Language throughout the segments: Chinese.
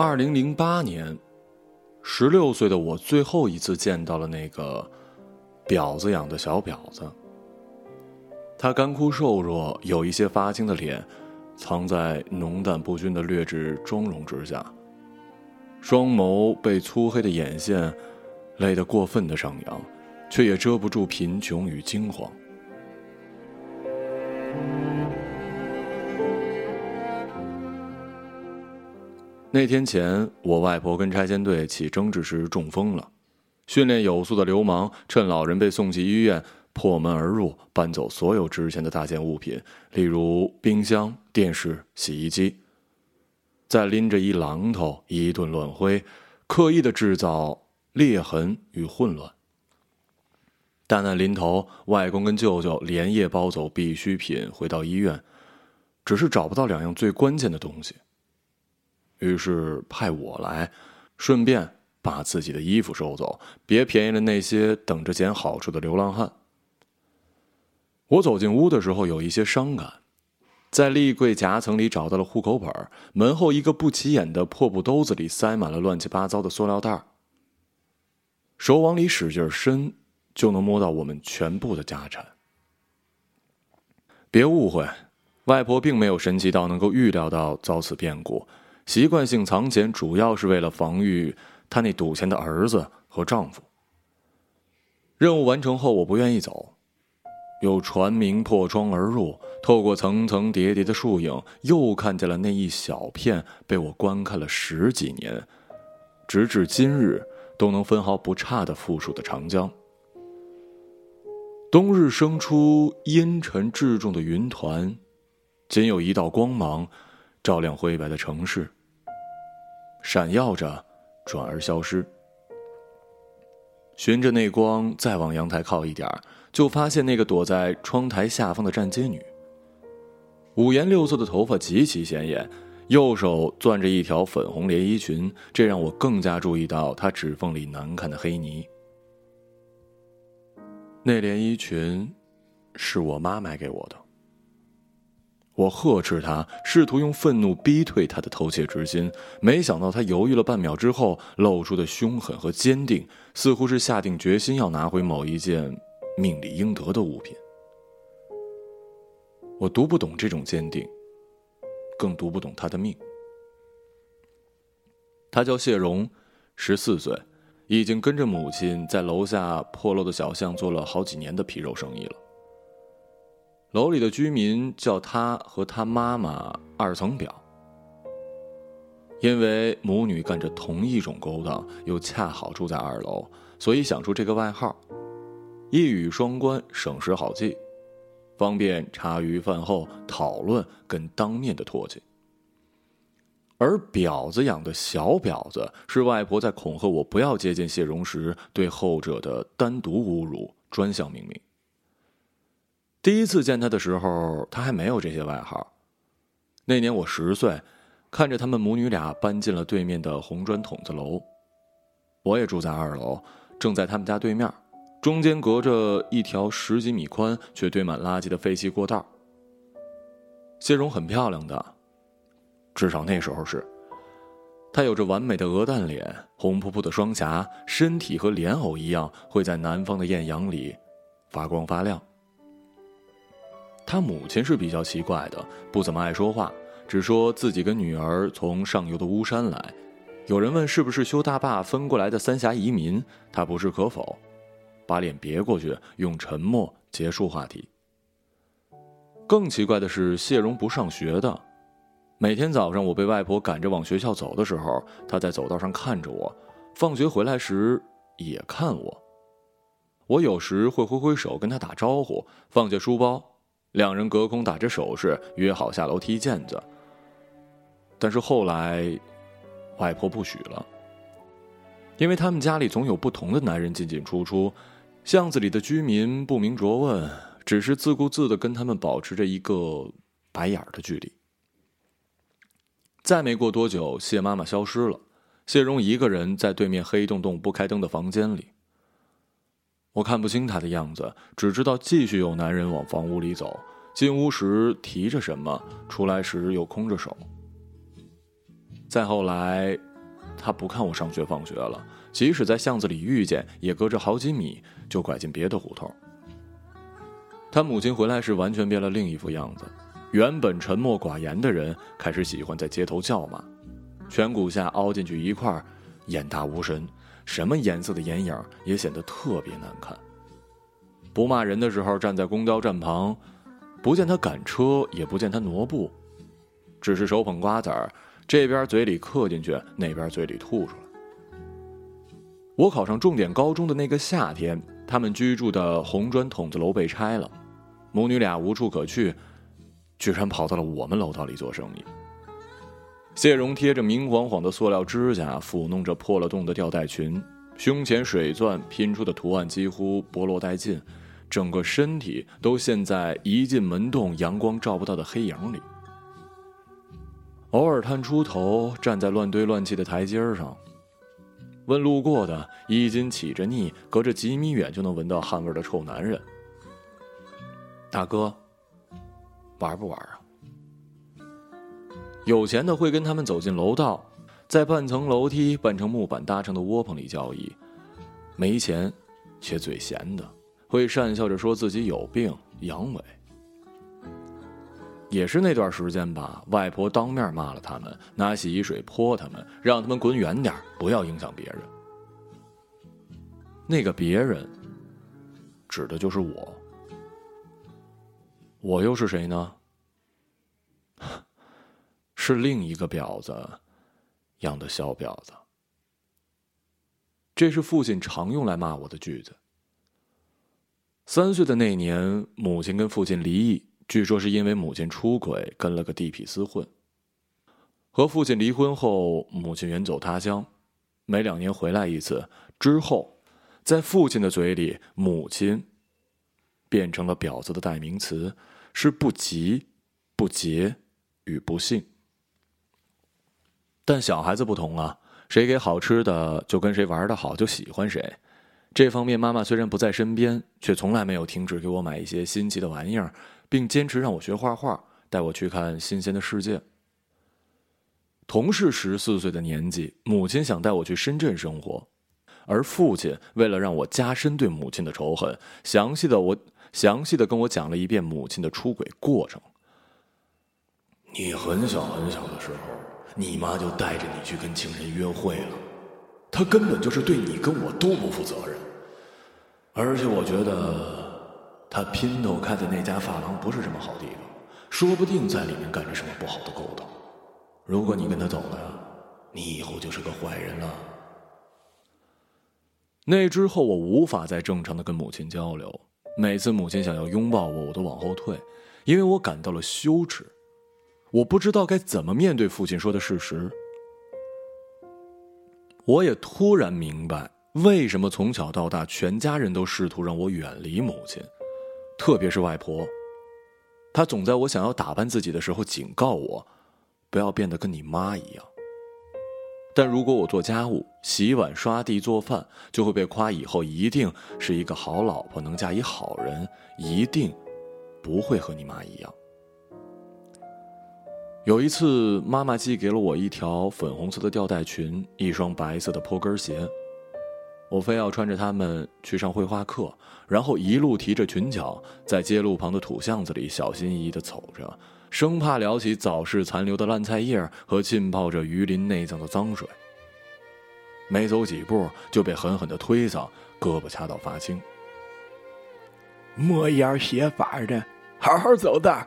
二零零八年，十六岁的我最后一次见到了那个婊子养的小婊子。她干枯瘦弱，有一些发青的脸，藏在浓淡不均的劣质妆容之下。双眸被粗黑的眼线勒得过分的上扬，却也遮不住贫穷与惊慌。那天前，我外婆跟拆迁队起争执时中风了。训练有素的流氓趁老人被送去医院，破门而入，搬走所有值钱的大件物品，例如冰箱、电视、洗衣机。再拎着一榔头，一顿乱挥，刻意的制造裂痕与混乱。大难临头，外公跟舅舅连夜包走必需品，回到医院，只是找不到两样最关键的东西。于是派我来，顺便把自己的衣服收走，别便宜了那些等着捡好处的流浪汉。我走进屋的时候，有一些伤感，在立柜夹层里找到了户口本，门后一个不起眼的破布兜子里塞满了乱七八糟的塑料袋手往里使劲伸，就能摸到我们全部的家产。别误会，外婆并没有神奇到能够预料到遭此变故。习惯性藏钱，主要是为了防御他那赌钱的儿子和丈夫。任务完成后，我不愿意走，有船鸣破窗而入，透过层层叠叠的树影，又看见了那一小片被我观看了十几年，直至今日都能分毫不差的富庶的长江。冬日生出阴沉至重的云团，仅有一道光芒，照亮灰白的城市。闪耀着，转而消失。循着那光再往阳台靠一点就发现那个躲在窗台下方的站街女。五颜六色的头发极其显眼，右手攥着一条粉红连衣裙，这让我更加注意到她指缝里难看的黑泥。那连衣裙，是我妈买给我的。我呵斥他，试图用愤怒逼退他的偷窃之心，没想到他犹豫了半秒之后，露出的凶狠和坚定，似乎是下定决心要拿回某一件命里应得的物品。我读不懂这种坚定，更读不懂他的命。他叫谢荣，十四岁，已经跟着母亲在楼下破落的小巷做了好几年的皮肉生意了。楼里的居民叫他和他妈妈“二层表”，因为母女干着同一种勾当，又恰好住在二楼，所以想出这个外号，一语双关，省时好记，方便茶余饭后讨论跟当面的唾弃。而“婊子养的小婊子”是外婆在恐吓我不要接近谢荣时对后者的单独侮辱，专项命名。第一次见他的时候，他还没有这些外号。那年我十岁，看着他们母女俩搬进了对面的红砖筒子楼，我也住在二楼，正在他们家对面，中间隔着一条十几米宽却堆满垃圾的废弃过道。谢荣很漂亮的，至少那时候是。她有着完美的鹅蛋脸，红扑扑的双颊，身体和莲藕一样，会在南方的艳阳里发光发亮。他母亲是比较奇怪的，不怎么爱说话，只说自己跟女儿从上游的巫山来。有人问是不是修大坝分过来的三峡移民，他不置可否，把脸别过去，用沉默结束话题。更奇怪的是，谢荣不上学的，每天早上我被外婆赶着往学校走的时候，他在走道上看着我，放学回来时也看我。我有时会挥挥手跟他打招呼，放下书包。两人隔空打着手势，约好下楼踢毽子。但是后来，外婆不许了，因为他们家里总有不同的男人进进出出，巷子里的居民不明着问，只是自顾自的跟他们保持着一个白眼儿的距离。再没过多久，谢妈妈消失了，谢荣一个人在对面黑洞洞不开灯的房间里。我看不清他的样子，只知道继续有男人往房屋里走，进屋时提着什么，出来时又空着手。再后来，他不看我上学放学了，即使在巷子里遇见，也隔着好几米就拐进别的胡同。他母亲回来时，完全变了另一副样子。原本沉默寡言的人，开始喜欢在街头叫骂，颧骨下凹进去一块，眼大无神，什么颜色的眼影也显得特别难看。不骂人的时候，站在公交站旁，不见他赶车，也不见他挪步，只是手捧瓜子儿，这边嘴里嗑进去，那边嘴里吐出来。我考上重点高中的那个夏天。他们居住的红砖筒子楼被拆了，母女俩无处可去，居然跑到了我们楼道里做生意。谢荣贴着明晃晃的塑料指甲，抚弄着破了洞的吊带裙，胸前水钻拼出的图案几乎剥落殆尽，整个身体都陷在一进门洞阳光照不到的黑影里。偶尔探出头，站在乱堆乱砌的台阶上。问路过的衣襟起着腻，隔着几米远就能闻到汗味的臭男人：“大哥，玩不玩啊？”有钱的会跟他们走进楼道，在半层楼梯、半层木板搭成的窝棚里交易；没钱却嘴闲的，会讪笑着说自己有病阳痿。也是那段时间吧，外婆当面骂了他们，拿洗衣水泼他们，让他们滚远点不要影响别人。那个别人，指的就是我。我又是谁呢？是另一个婊子养的小婊子。这是父亲常用来骂我的句子。三岁的那年，母亲跟父亲离异。据说是因为母亲出轨，跟了个地痞厮混。和父亲离婚后，母亲远走他乡，每两年回来一次。之后，在父亲的嘴里，母亲变成了婊子的代名词，是不吉、不洁与不幸。但小孩子不同啊，谁给好吃的就跟谁玩的好，就喜欢谁。这方面，妈妈虽然不在身边，却从来没有停止给我买一些新奇的玩意儿。并坚持让我学画画，带我去看新鲜的世界。同是十四岁的年纪，母亲想带我去深圳生活，而父亲为了让我加深对母亲的仇恨，详细的我详细的跟我讲了一遍母亲的出轨过程。你很小很小的时候，你妈就带着你去跟情人约会了，她根本就是对你跟我都不负责任，而且我觉得。她姘头开的那家发廊不是什么好地方，说不定在里面干着什么不好的勾当。如果你跟他走了，你以后就是个坏人了。那之后，我无法再正常的跟母亲交流。每次母亲想要拥抱我，我都往后退，因为我感到了羞耻。我不知道该怎么面对父亲说的事实。我也突然明白，为什么从小到大，全家人都试图让我远离母亲。特别是外婆，她总在我想要打扮自己的时候警告我，不要变得跟你妈一样。但如果我做家务、洗碗、刷地、做饭，就会被夸以后一定是一个好老婆，能嫁一好人，一定不会和你妈一样。有一次，妈妈寄给了我一条粉红色的吊带裙，一双白色的坡跟鞋。我非要穿着它们去上绘画课，然后一路提着裙角，在街路旁的土巷子里小心翼翼地走着，生怕撩起早市残留的烂菜叶和浸泡着鱼鳞内脏的脏水。没走几步就被狠狠地推搡，胳膊掐到发青。莫样写法的，好好走道。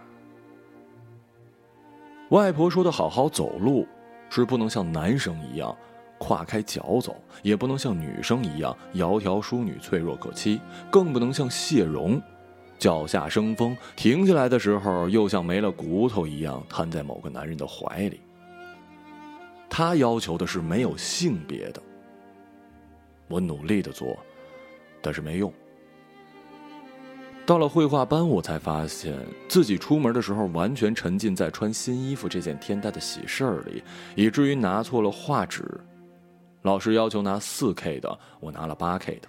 外婆说的“好好走路”，是不能像男生一样。跨开脚走，也不能像女生一样窈窕淑女、脆弱可欺，更不能像谢荣，脚下生风，停下来的时候又像没了骨头一样瘫在某个男人的怀里。他要求的是没有性别的。我努力的做，但是没用。到了绘画班，我才发现自己出门的时候完全沉浸在穿新衣服这件天大的喜事儿里，以至于拿错了画纸。老师要求拿四 K 的，我拿了八 K 的。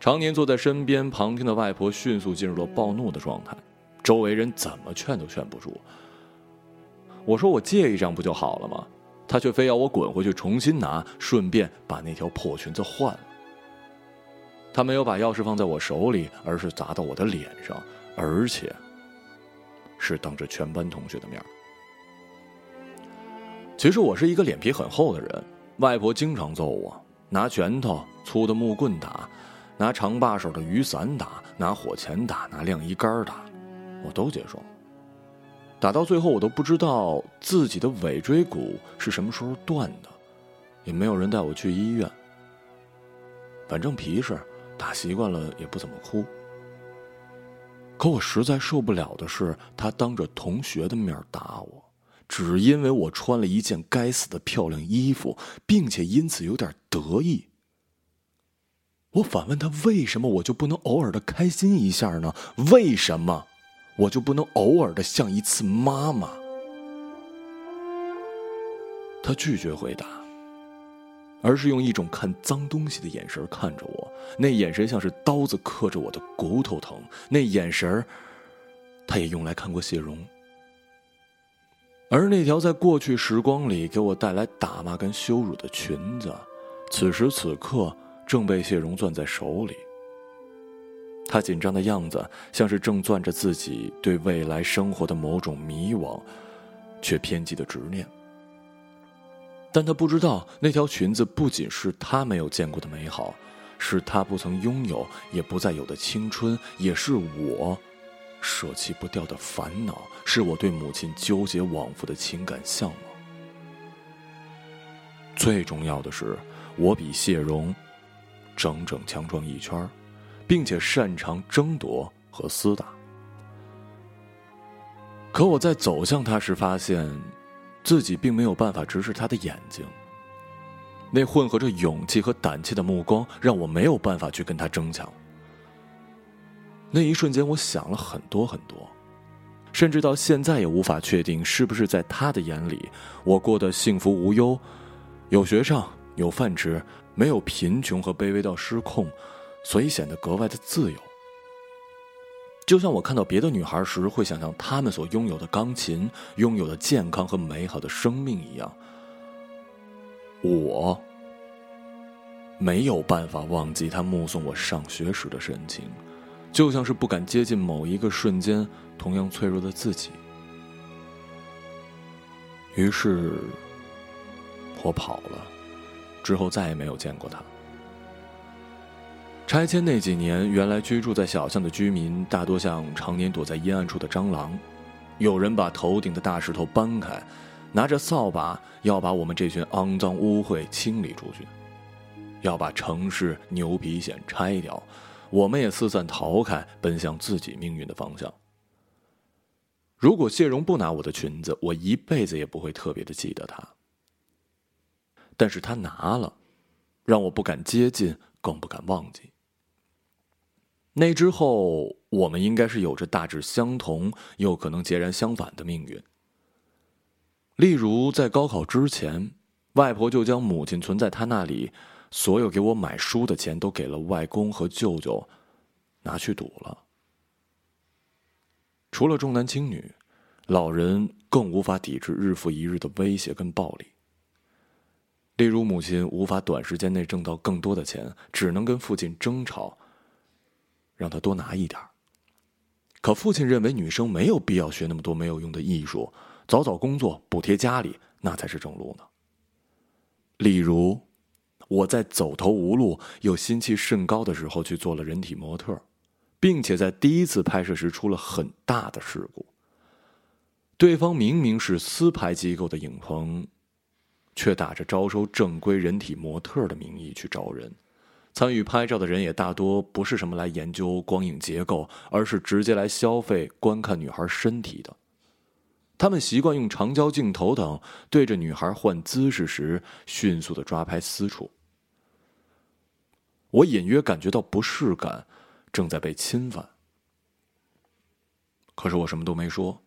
常年坐在身边旁听的外婆迅速进入了暴怒的状态，周围人怎么劝都劝不住。我说我借一张不就好了吗？他却非要我滚回去重新拿，顺便把那条破裙子换了。他没有把钥匙放在我手里，而是砸到我的脸上，而且是当着全班同学的面。其实我是一个脸皮很厚的人，外婆经常揍我，拿拳头、粗的木棍打，拿长把手的雨伞打，拿火钳打，拿晾衣杆打，我都接受。打到最后，我都不知道自己的尾椎骨是什么时候断的，也没有人带我去医院。反正皮实。打习惯了也不怎么哭，可我实在受不了的是，他当着同学的面打我，只因为我穿了一件该死的漂亮衣服，并且因此有点得意。我反问他：为什么我就不能偶尔的开心一下呢？为什么我就不能偶尔的像一次妈妈？他拒绝回答。而是用一种看脏东西的眼神看着我，那眼神像是刀子刻着我的骨头疼。那眼神他也用来看过谢荣。而那条在过去时光里给我带来打骂跟羞辱的裙子，此时此刻正被谢荣攥在手里。他紧张的样子，像是正攥着自己对未来生活的某种迷惘，却偏激的执念。但他不知道，那条裙子不仅是他没有见过的美好，是他不曾拥有也不再有的青春，也是我舍弃不掉的烦恼，是我对母亲纠结往复的情感向往。最重要的是，我比谢荣整整强壮一圈，并且擅长争夺和厮打。可我在走向他时，发现。自己并没有办法直视他的眼睛，那混合着勇气和胆怯的目光让我没有办法去跟他争抢。那一瞬间，我想了很多很多，甚至到现在也无法确定是不是在他的眼里，我过得幸福无忧，有学上，有饭吃，没有贫穷和卑微到失控，所以显得格外的自由。就像我看到别的女孩时，会想象她们所拥有的钢琴、拥有的健康和美好的生命一样，我没有办法忘记她目送我上学时的神情，就像是不敢接近某一个瞬间同样脆弱的自己。于是，我跑了，之后再也没有见过她。拆迁那几年，原来居住在小巷的居民大多像常年躲在阴暗处的蟑螂。有人把头顶的大石头搬开，拿着扫把要把我们这群肮脏污秽清理出去，要把城市牛皮癣拆掉。我们也四散逃开，奔向自己命运的方向。如果谢荣不拿我的裙子，我一辈子也不会特别的记得他。但是他拿了，让我不敢接近，更不敢忘记。那之后，我们应该是有着大致相同又可能截然相反的命运。例如，在高考之前，外婆就将母亲存在她那里所有给我买书的钱都给了外公和舅舅，拿去赌了。除了重男轻女，老人更无法抵制日复一日的威胁跟暴力。例如，母亲无法短时间内挣到更多的钱，只能跟父亲争吵。让他多拿一点可父亲认为女生没有必要学那么多没有用的艺术，早早工作补贴家里，那才是正路呢。例如，我在走投无路又心气甚高的时候去做了人体模特，并且在第一次拍摄时出了很大的事故。对方明明是私拍机构的影棚，却打着招收正规人体模特的名义去招人。参与拍照的人也大多不是什么来研究光影结构，而是直接来消费观看女孩身体的。他们习惯用长焦镜头等对着女孩换姿势时，迅速的抓拍私处。我隐约感觉到不适感正在被侵犯，可是我什么都没说。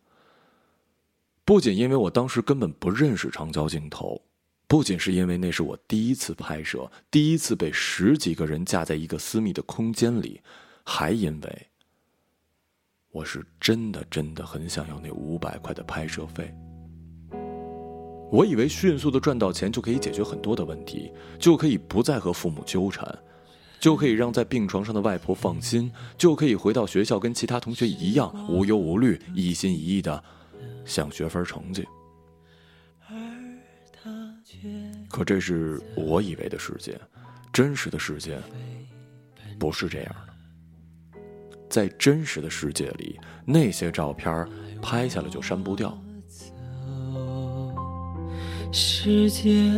不仅因为我当时根本不认识长焦镜头。不仅是因为那是我第一次拍摄，第一次被十几个人架在一个私密的空间里，还因为我是真的真的很想要那五百块的拍摄费。我以为迅速的赚到钱就可以解决很多的问题，就可以不再和父母纠缠，就可以让在病床上的外婆放心，就可以回到学校跟其他同学一样无忧无虑、一心一意的想学分成绩。可这是我以为的世界，真实的世界不是这样的。在真实的世界里，那些照片拍下来就删不掉。世界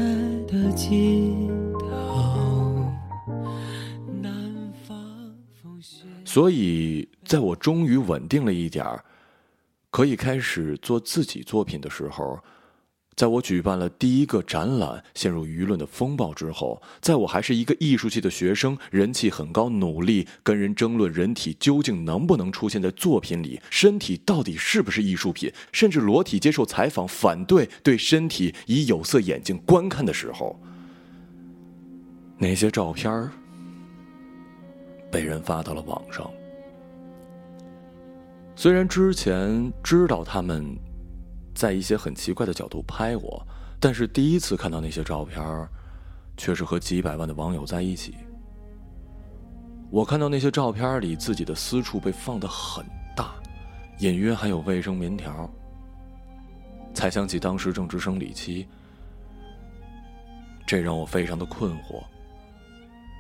的尽头，南方风雪。所以，在我终于稳定了一点儿，可以开始做自己作品的时候。在我举办了第一个展览，陷入舆论的风暴之后，在我还是一个艺术系的学生，人气很高，努力跟人争论人体究竟能不能出现在作品里，身体到底是不是艺术品，甚至裸体接受采访，反对对身体以有色眼镜观看的时候，那些照片被人发到了网上。虽然之前知道他们。在一些很奇怪的角度拍我，但是第一次看到那些照片，却是和几百万的网友在一起。我看到那些照片里自己的私处被放得很大，隐约还有卫生棉条，才想起当时正值生理期，这让我非常的困惑。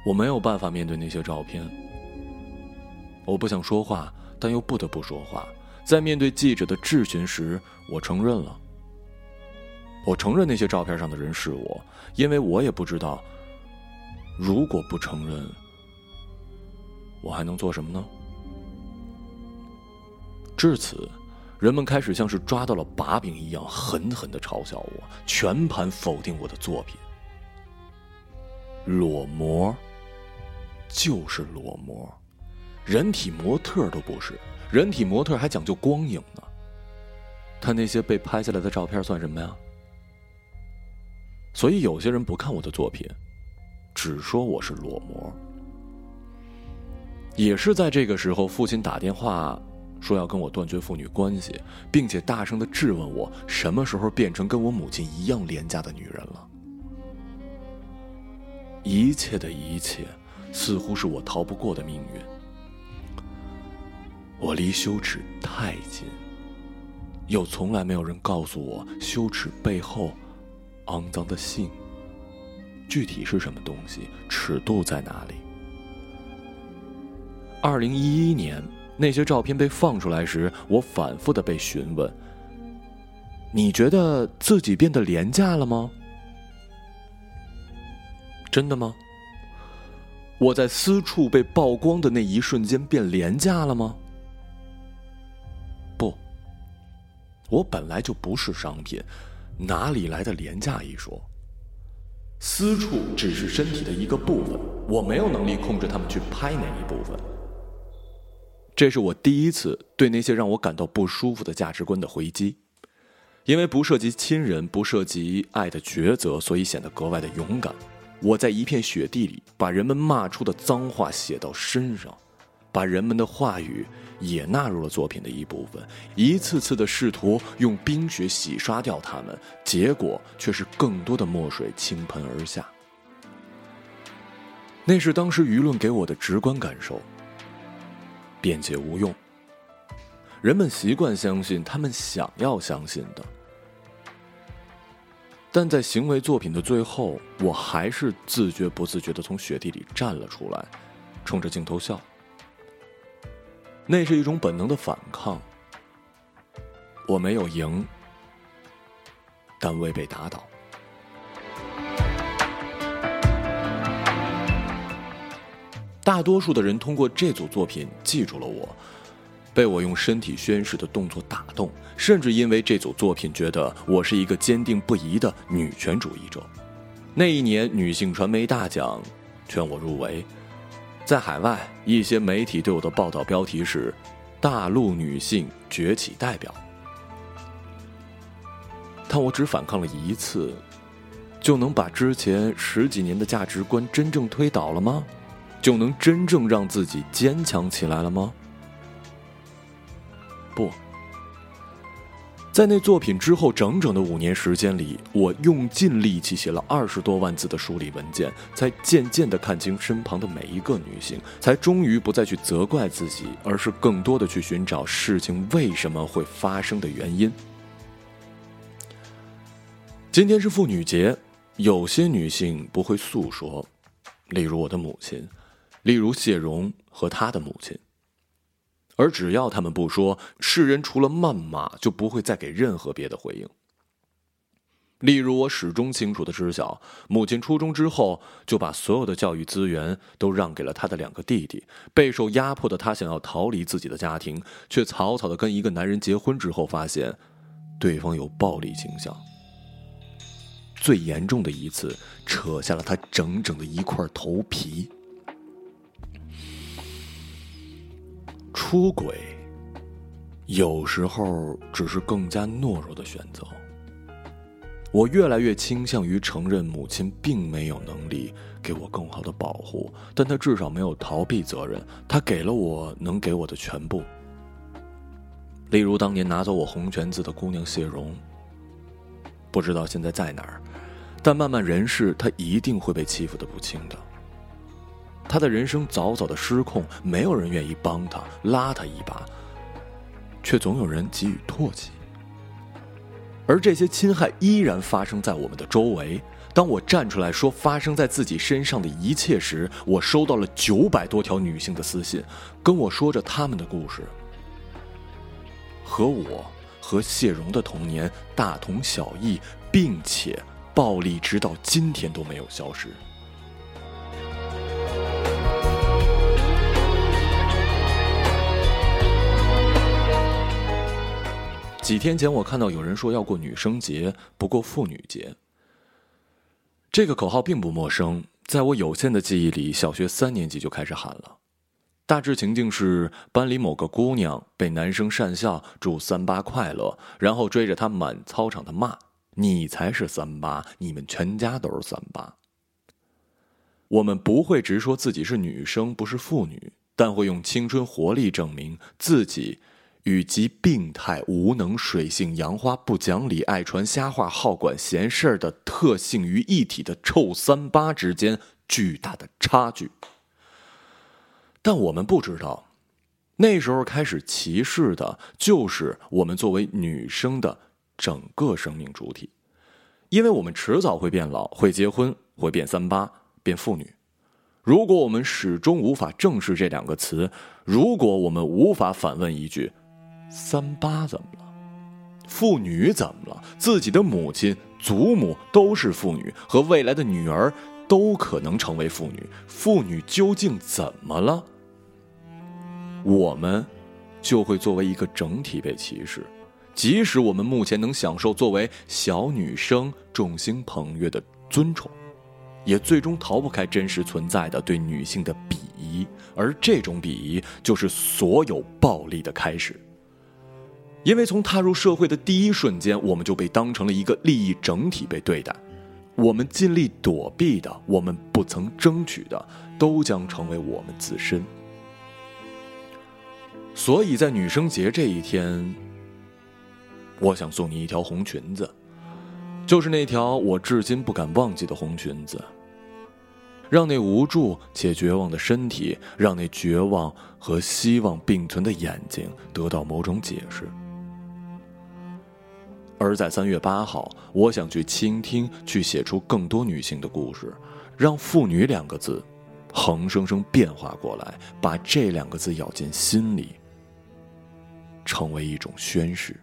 我没有办法面对那些照片，我不想说话，但又不得不说话。在面对记者的质询时，我承认了。我承认那些照片上的人是我，因为我也不知道，如果不承认，我还能做什么呢？至此，人们开始像是抓到了把柄一样，狠狠的嘲笑我，全盘否定我的作品。裸模，就是裸模，人体模特都不是。人体模特还讲究光影呢，他那些被拍下来的照片算什么呀？所以有些人不看我的作品，只说我是裸模。也是在这个时候，父亲打电话说要跟我断绝父女关系，并且大声的质问我什么时候变成跟我母亲一样廉价的女人了。一切的一切，似乎是我逃不过的命运。我离羞耻太近，又从来没有人告诉我羞耻背后肮脏的性具体是什么东西，尺度在哪里？二零一一年那些照片被放出来时，我反复的被询问：“你觉得自己变得廉价了吗？真的吗？我在私处被曝光的那一瞬间变廉价了吗？”我本来就不是商品，哪里来的廉价一说？私处只是身体的一个部分，我没有能力控制他们去拍哪一部分。这是我第一次对那些让我感到不舒服的价值观的回击，因为不涉及亲人，不涉及爱的抉择，所以显得格外的勇敢。我在一片雪地里，把人们骂出的脏话写到身上。把人们的话语也纳入了作品的一部分，一次次的试图用冰雪洗刷掉它们，结果却是更多的墨水倾盆而下。那是当时舆论给我的直观感受。辩解无用，人们习惯相信他们想要相信的，但在行为作品的最后，我还是自觉不自觉的从雪地里站了出来，冲着镜头笑。那是一种本能的反抗，我没有赢，但未被打倒。大多数的人通过这组作品记住了我，被我用身体宣誓的动作打动，甚至因为这组作品觉得我是一个坚定不移的女权主义者。那一年女性传媒大奖，劝我入围。在海外，一些媒体对我的报道标题是“大陆女性崛起代表”，但我只反抗了一次，就能把之前十几年的价值观真正推倒了吗？就能真正让自己坚强起来了吗？不，在那作品之后整整的五年时间里，我用尽力气写了二十多万字的梳理文件，才渐渐地看清身旁的每一个女性，才终于不再去责怪自己，而是更多的去寻找事情为什么会发生的原因。今天是妇女节，有些女性不会诉说，例如我的母亲，例如谢荣和她的母亲。而只要他们不说，世人除了谩骂，就不会再给任何别的回应。例如，我始终清楚的知晓，母亲初中之后就把所有的教育资源都让给了他的两个弟弟。备受压迫的他想要逃离自己的家庭，却草草的跟一个男人结婚之后，发现对方有暴力倾向。最严重的一次，扯下了他整整的一块头皮。出轨，有时候只是更加懦弱的选择。我越来越倾向于承认母亲并没有能力给我更好的保护，但她至少没有逃避责任，她给了我能给我的全部。例如当年拿走我红裙子的姑娘谢荣，不知道现在在哪儿，但漫漫人世，她一定会被欺负的不轻的。他的人生早早的失控，没有人愿意帮他拉他一把，却总有人给予唾弃。而这些侵害依然发生在我们的周围。当我站出来说发生在自己身上的一切时，我收到了九百多条女性的私信，跟我说着他们的故事，和我和谢荣的童年大同小异，并且暴力直到今天都没有消失。几天前，我看到有人说要过女生节，不过妇女节。这个口号并不陌生，在我有限的记忆里，小学三年级就开始喊了。大致情境是，班里某个姑娘被男生讪笑，祝三八快乐，然后追着她满操场的骂：“你才是三八，你们全家都是三八。”我们不会直说自己是女生，不是妇女，但会用青春活力证明自己。与其病态、无能、水性杨花、不讲理、爱传瞎话、好管闲事儿的特性于一体的臭三八之间巨大的差距。但我们不知道，那时候开始歧视的就是我们作为女生的整个生命主体，因为我们迟早会变老、会结婚、会变三八、变妇女。如果我们始终无法正视这两个词，如果我们无法反问一句。三八怎么了？妇女怎么了？自己的母亲、祖母都是妇女，和未来的女儿都可能成为妇女。妇女究竟怎么了？我们就会作为一个整体被歧视，即使我们目前能享受作为小女生众星捧月的尊崇，也最终逃不开真实存在的对女性的鄙夷，而这种鄙夷就是所有暴力的开始。因为从踏入社会的第一瞬间，我们就被当成了一个利益整体被对待，我们尽力躲避的，我们不曾争取的，都将成为我们自身。所以在女生节这一天，我想送你一条红裙子，就是那条我至今不敢忘记的红裙子，让那无助且绝望的身体，让那绝望和希望并存的眼睛得到某种解释。而在三月八号，我想去倾听，去写出更多女性的故事，让“妇女”两个字横生生变化过来，把这两个字咬进心里，成为一种宣誓。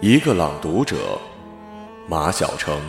一个朗读者，马晓成。